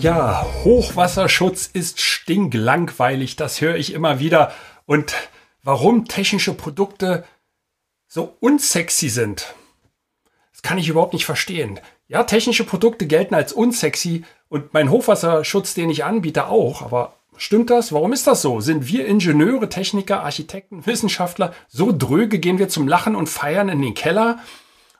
Ja, Hochwasserschutz ist stinklangweilig, das höre ich immer wieder. Und warum technische Produkte so unsexy sind, das kann ich überhaupt nicht verstehen. Ja, technische Produkte gelten als unsexy und mein Hochwasserschutz, den ich anbiete, auch. Aber stimmt das? Warum ist das so? Sind wir Ingenieure, Techniker, Architekten, Wissenschaftler so dröge, gehen wir zum Lachen und Feiern in den Keller?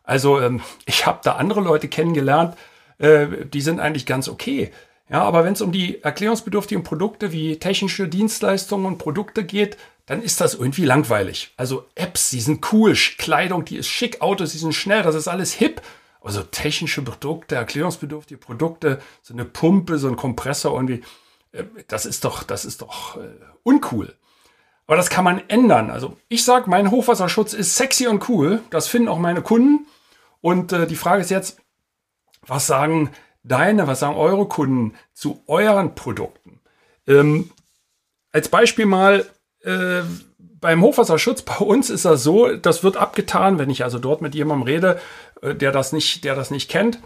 Also ähm, ich habe da andere Leute kennengelernt, äh, die sind eigentlich ganz okay. Ja, aber wenn es um die erklärungsbedürftigen Produkte wie technische Dienstleistungen und Produkte geht, dann ist das irgendwie langweilig. Also Apps, die sind cool, Kleidung, die ist schick, Autos, die sind schnell, das ist alles hip. Also technische Produkte, erklärungsbedürftige Produkte, so eine Pumpe, so ein Kompressor irgendwie, äh, das ist doch, das ist doch äh, uncool. Aber das kann man ändern. Also ich sage, mein Hochwasserschutz ist sexy und cool. Das finden auch meine Kunden. Und äh, die Frage ist jetzt, was sagen deine, was sagen eure Kunden zu euren Produkten? Ähm, als Beispiel mal äh, beim Hochwasserschutz bei uns ist das so, das wird abgetan, wenn ich also dort mit jemandem rede, äh, der das nicht, der das nicht kennt.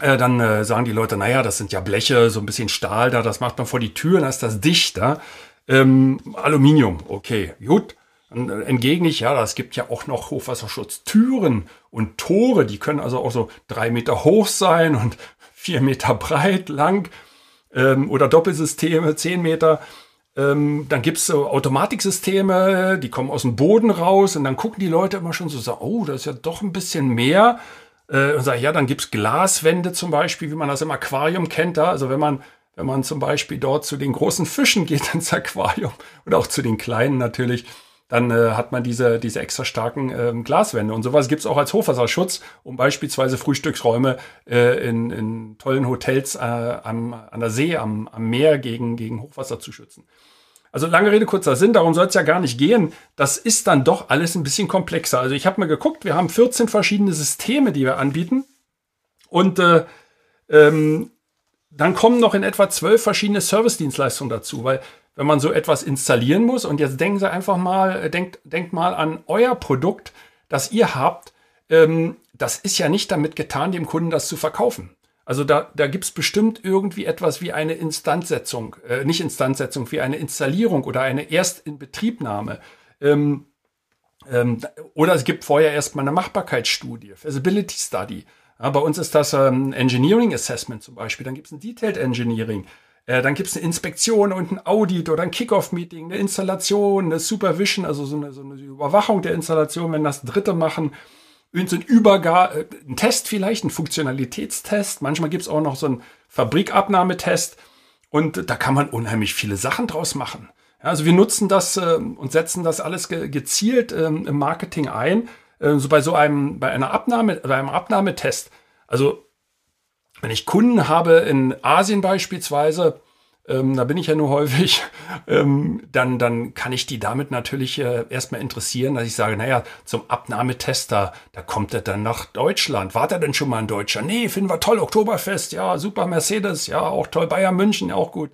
Äh, dann äh, sagen die Leute, naja, das sind ja Bleche, so ein bisschen Stahl da, das macht man vor die Tür, dann ist das dichter. Ähm, Aluminium, okay, gut. Dann äh, entgegne ich, ja, es gibt ja auch noch Hochwasserschutztüren und Tore, die können also auch so drei Meter hoch sein und vier Meter breit, lang ähm, oder Doppelsysteme, zehn Meter. Ähm, dann gibt's so Automatiksysteme, die kommen aus dem Boden raus und dann gucken die Leute immer schon so, so oh, das ist ja doch ein bisschen mehr. Äh, und sagen, ja, dann gibt's Glaswände zum Beispiel, wie man das im Aquarium kennt. Da. Also wenn man, wenn man zum Beispiel dort zu den großen Fischen geht ins Aquarium oder auch zu den kleinen natürlich, dann äh, hat man diese, diese extra starken ähm, Glaswände. Und sowas gibt's auch als Hochwasserschutz, um beispielsweise Frühstücksräume äh, in, in tollen Hotels äh, am, an der See, am, am Meer gegen, gegen Hochwasser zu schützen. Also lange Rede, kurzer Sinn, darum soll es ja gar nicht gehen. Das ist dann doch alles ein bisschen komplexer. Also ich habe mal geguckt, wir haben 14 verschiedene Systeme, die wir anbieten. Und äh, ähm, dann kommen noch in etwa zwölf verschiedene Service-Dienstleistungen dazu, weil wenn man so etwas installieren muss. Und jetzt denken Sie einfach mal, äh, denkt, denkt mal an euer Produkt, das ihr habt. Ähm, das ist ja nicht damit getan, dem Kunden das zu verkaufen. Also da, da gibt es bestimmt irgendwie etwas wie eine Instandsetzung, äh, nicht Instandsetzung, wie eine Installierung oder eine Erstinbetriebnahme. Ähm, ähm, oder es gibt vorher erstmal eine Machbarkeitsstudie, Feasibility Study. Ja, bei uns ist das ähm, Engineering Assessment zum Beispiel, dann gibt es ein Detailed Engineering. Äh, dann gibt es eine Inspektion und ein Audit oder ein Kickoff-Meeting, eine Installation, eine Supervision, also so eine, so eine Überwachung der Installation, wenn das Dritte machen. So ein Übergar, äh, ein Test vielleicht, ein Funktionalitätstest. Manchmal gibt es auch noch so einen Fabrikabnahmetest. Und da kann man unheimlich viele Sachen draus machen. Ja, also wir nutzen das äh, und setzen das alles ge gezielt ähm, im Marketing ein. Äh, so bei so einem, bei einer Abnahme, bei einem Abnahmetest. Also wenn ich Kunden habe in Asien beispielsweise, ähm, da bin ich ja nur häufig, ähm, dann, dann kann ich die damit natürlich äh, erstmal interessieren, dass ich sage, naja, zum Abnahmetester, da kommt er dann nach Deutschland. War der denn schon mal in Deutschland? Nee, finden wir toll, Oktoberfest, ja, super Mercedes, ja, auch toll, Bayern München, ja, auch gut.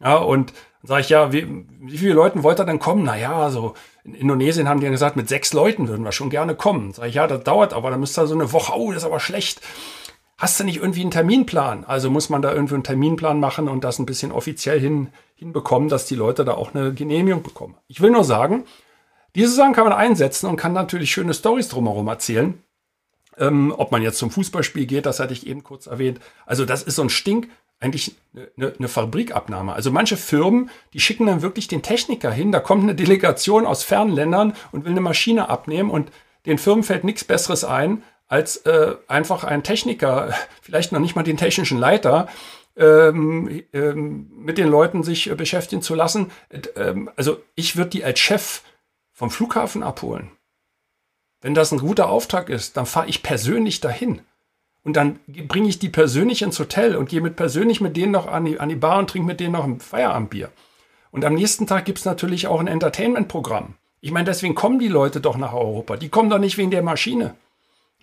Ja, und dann sage ich, ja, wie, wie viele Leuten wollt ihr denn kommen? Naja, so in Indonesien haben die gesagt, mit sechs Leuten würden wir schon gerne kommen. Sag ich, ja, das dauert aber, dann müsst ihr so eine Woche, oh, das ist aber schlecht hast du nicht irgendwie einen Terminplan? Also muss man da irgendwie einen Terminplan machen und das ein bisschen offiziell hin, hinbekommen, dass die Leute da auch eine Genehmigung bekommen. Ich will nur sagen, diese Sachen kann man einsetzen und kann natürlich schöne Stories drumherum erzählen. Ähm, ob man jetzt zum Fußballspiel geht, das hatte ich eben kurz erwähnt. Also das ist so ein Stink, eigentlich eine, eine Fabrikabnahme. Also manche Firmen, die schicken dann wirklich den Techniker hin, da kommt eine Delegation aus fernen Ländern und will eine Maschine abnehmen und den Firmen fällt nichts Besseres ein, als äh, einfach ein Techniker, vielleicht noch nicht mal den technischen Leiter, ähm, ähm, mit den Leuten sich äh, beschäftigen zu lassen. Ähm, also ich würde die als Chef vom Flughafen abholen. Wenn das ein guter Auftrag ist, dann fahre ich persönlich dahin. und dann bringe ich die persönlich ins Hotel und gehe mit persönlich mit denen noch an die, an die Bar und trinke mit denen noch ein Feierabendbier. Und am nächsten Tag gibt es natürlich auch ein Entertainment-Programm. Ich meine, deswegen kommen die Leute doch nach Europa. Die kommen doch nicht wegen der Maschine.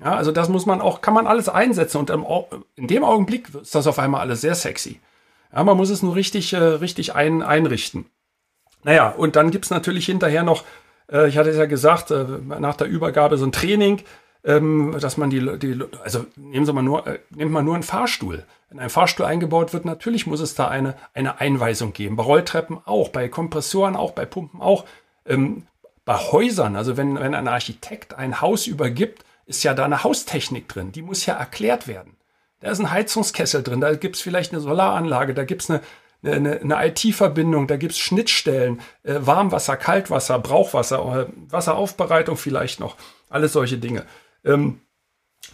Ja, also das muss man auch, kann man alles einsetzen und in dem Augenblick ist das auf einmal alles sehr sexy. Ja, man muss es nur richtig, äh, richtig ein, einrichten. Naja, und dann gibt es natürlich hinterher noch, äh, ich hatte es ja gesagt, äh, nach der Übergabe so ein Training, ähm, dass man die, die, also nehmen Sie mal nur, äh, nimmt man nur einen Fahrstuhl. Wenn ein Fahrstuhl eingebaut wird, natürlich muss es da eine, eine Einweisung geben. Bei Rolltreppen auch, bei Kompressoren auch, bei Pumpen auch. Ähm, bei Häusern, also wenn, wenn ein Architekt ein Haus übergibt, ist ja da eine Haustechnik drin. Die muss ja erklärt werden. Da ist ein Heizungskessel drin, da gibt es vielleicht eine Solaranlage, da gibt es eine, eine, eine IT-Verbindung, da gibt es Schnittstellen, äh, Warmwasser, Kaltwasser, Brauchwasser, äh, Wasseraufbereitung vielleicht noch, alles solche Dinge. Ähm,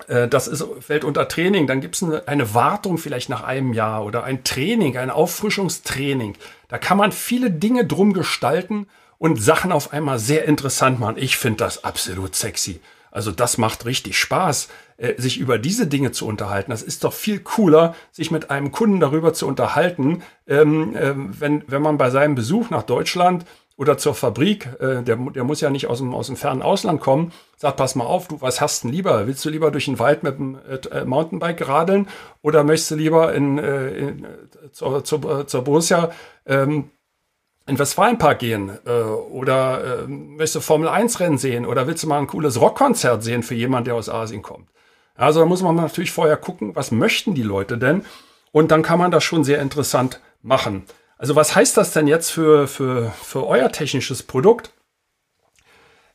äh, das ist, fällt unter Training. Dann gibt es eine, eine, Wartung vielleicht nach einem Jahr oder ein Training, ein Auffrischungstraining. Da kann man viele Dinge drum gestalten und Sachen auf einmal sehr interessant machen. Ich finde das absolut sexy. Also das macht richtig Spaß, äh, sich über diese Dinge zu unterhalten. Das ist doch viel cooler, sich mit einem Kunden darüber zu unterhalten, ähm, äh, wenn, wenn man bei seinem Besuch nach Deutschland oder zur Fabrik, äh, der, der muss ja nicht aus dem, aus dem fernen Ausland kommen, sagt, pass mal auf, du, was hast denn lieber? Willst du lieber durch den Wald mit dem äh, Mountainbike radeln oder möchtest du lieber in, in, zur, zur, zur Borussia ähm, in Westfalenpark gehen äh, oder äh, möchtest du Formel 1 Rennen sehen oder willst du mal ein cooles Rockkonzert sehen für jemanden, der aus Asien kommt? Also da muss man natürlich vorher gucken, was möchten die Leute denn? Und dann kann man das schon sehr interessant machen. Also was heißt das denn jetzt für, für, für euer technisches Produkt?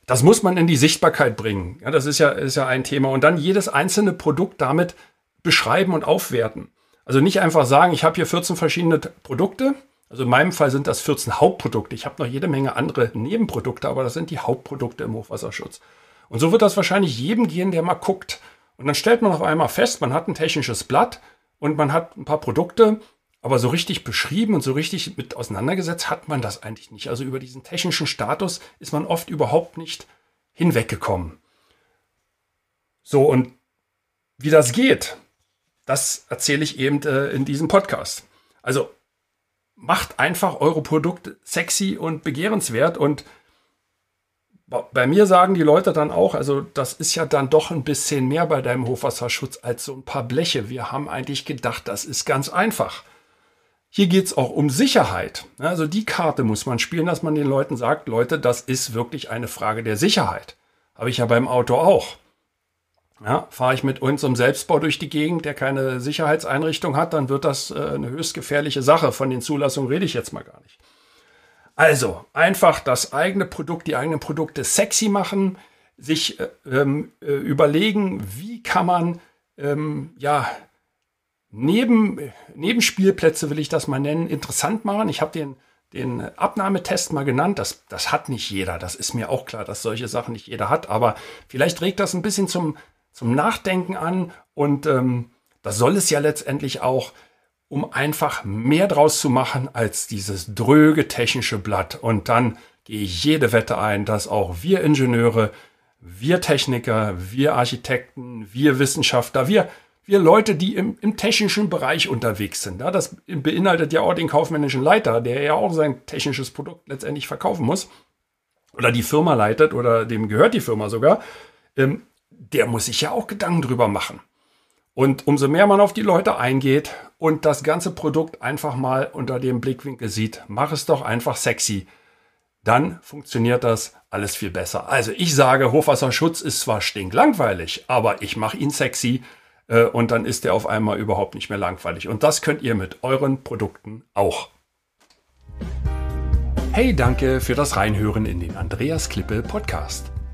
Das muss man in die Sichtbarkeit bringen. Ja, das ist ja, ist ja ein Thema. Und dann jedes einzelne Produkt damit beschreiben und aufwerten. Also nicht einfach sagen, ich habe hier 14 verschiedene Produkte also in meinem Fall sind das 14 Hauptprodukte. Ich habe noch jede Menge andere Nebenprodukte, aber das sind die Hauptprodukte im Hochwasserschutz. Und so wird das wahrscheinlich jedem gehen, der mal guckt. Und dann stellt man auf einmal fest, man hat ein technisches Blatt und man hat ein paar Produkte, aber so richtig beschrieben und so richtig mit auseinandergesetzt hat man das eigentlich nicht. Also über diesen technischen Status ist man oft überhaupt nicht hinweggekommen. So, und wie das geht, das erzähle ich eben äh, in diesem Podcast. Also macht einfach eure Produkte sexy und begehrenswert und bei mir sagen die Leute dann auch, also das ist ja dann doch ein bisschen mehr bei deinem Hochwasserschutz als so ein paar Bleche. Wir haben eigentlich gedacht, das ist ganz einfach. Hier geht es auch um Sicherheit. Also die Karte muss man spielen, dass man den Leuten sagt, Leute, das ist wirklich eine Frage der Sicherheit. Habe ich ja beim Auto auch. Ja, fahre ich mit unserem Selbstbau durch die Gegend, der keine Sicherheitseinrichtung hat, dann wird das äh, eine höchst gefährliche Sache. Von den Zulassungen rede ich jetzt mal gar nicht. Also einfach das eigene Produkt, die eigenen Produkte sexy machen, sich äh, ähm, äh, überlegen, wie kann man ähm, ja neben Nebenspielplätze will ich das mal nennen, interessant machen. Ich habe den den Abnahmetest mal genannt. Das, das hat nicht jeder. Das ist mir auch klar, dass solche Sachen nicht jeder hat. Aber vielleicht regt das ein bisschen zum zum Nachdenken an und ähm, das soll es ja letztendlich auch, um einfach mehr draus zu machen als dieses dröge technische Blatt. Und dann gehe ich jede Wette ein, dass auch wir Ingenieure, wir Techniker, wir Architekten, wir Wissenschaftler, wir, wir Leute, die im, im technischen Bereich unterwegs sind. Ja, das beinhaltet ja auch den kaufmännischen Leiter, der ja auch sein technisches Produkt letztendlich verkaufen muss. Oder die Firma leitet oder dem gehört die Firma sogar. Ähm, der muss sich ja auch Gedanken drüber machen. Und umso mehr man auf die Leute eingeht und das ganze Produkt einfach mal unter dem Blickwinkel sieht, mach es doch einfach sexy. Dann funktioniert das alles viel besser. Also ich sage, Hochwasserschutz ist zwar stinklangweilig, aber ich mache ihn sexy äh, und dann ist er auf einmal überhaupt nicht mehr langweilig. Und das könnt ihr mit euren Produkten auch. Hey, danke für das Reinhören in den Andreas Klippe Podcast.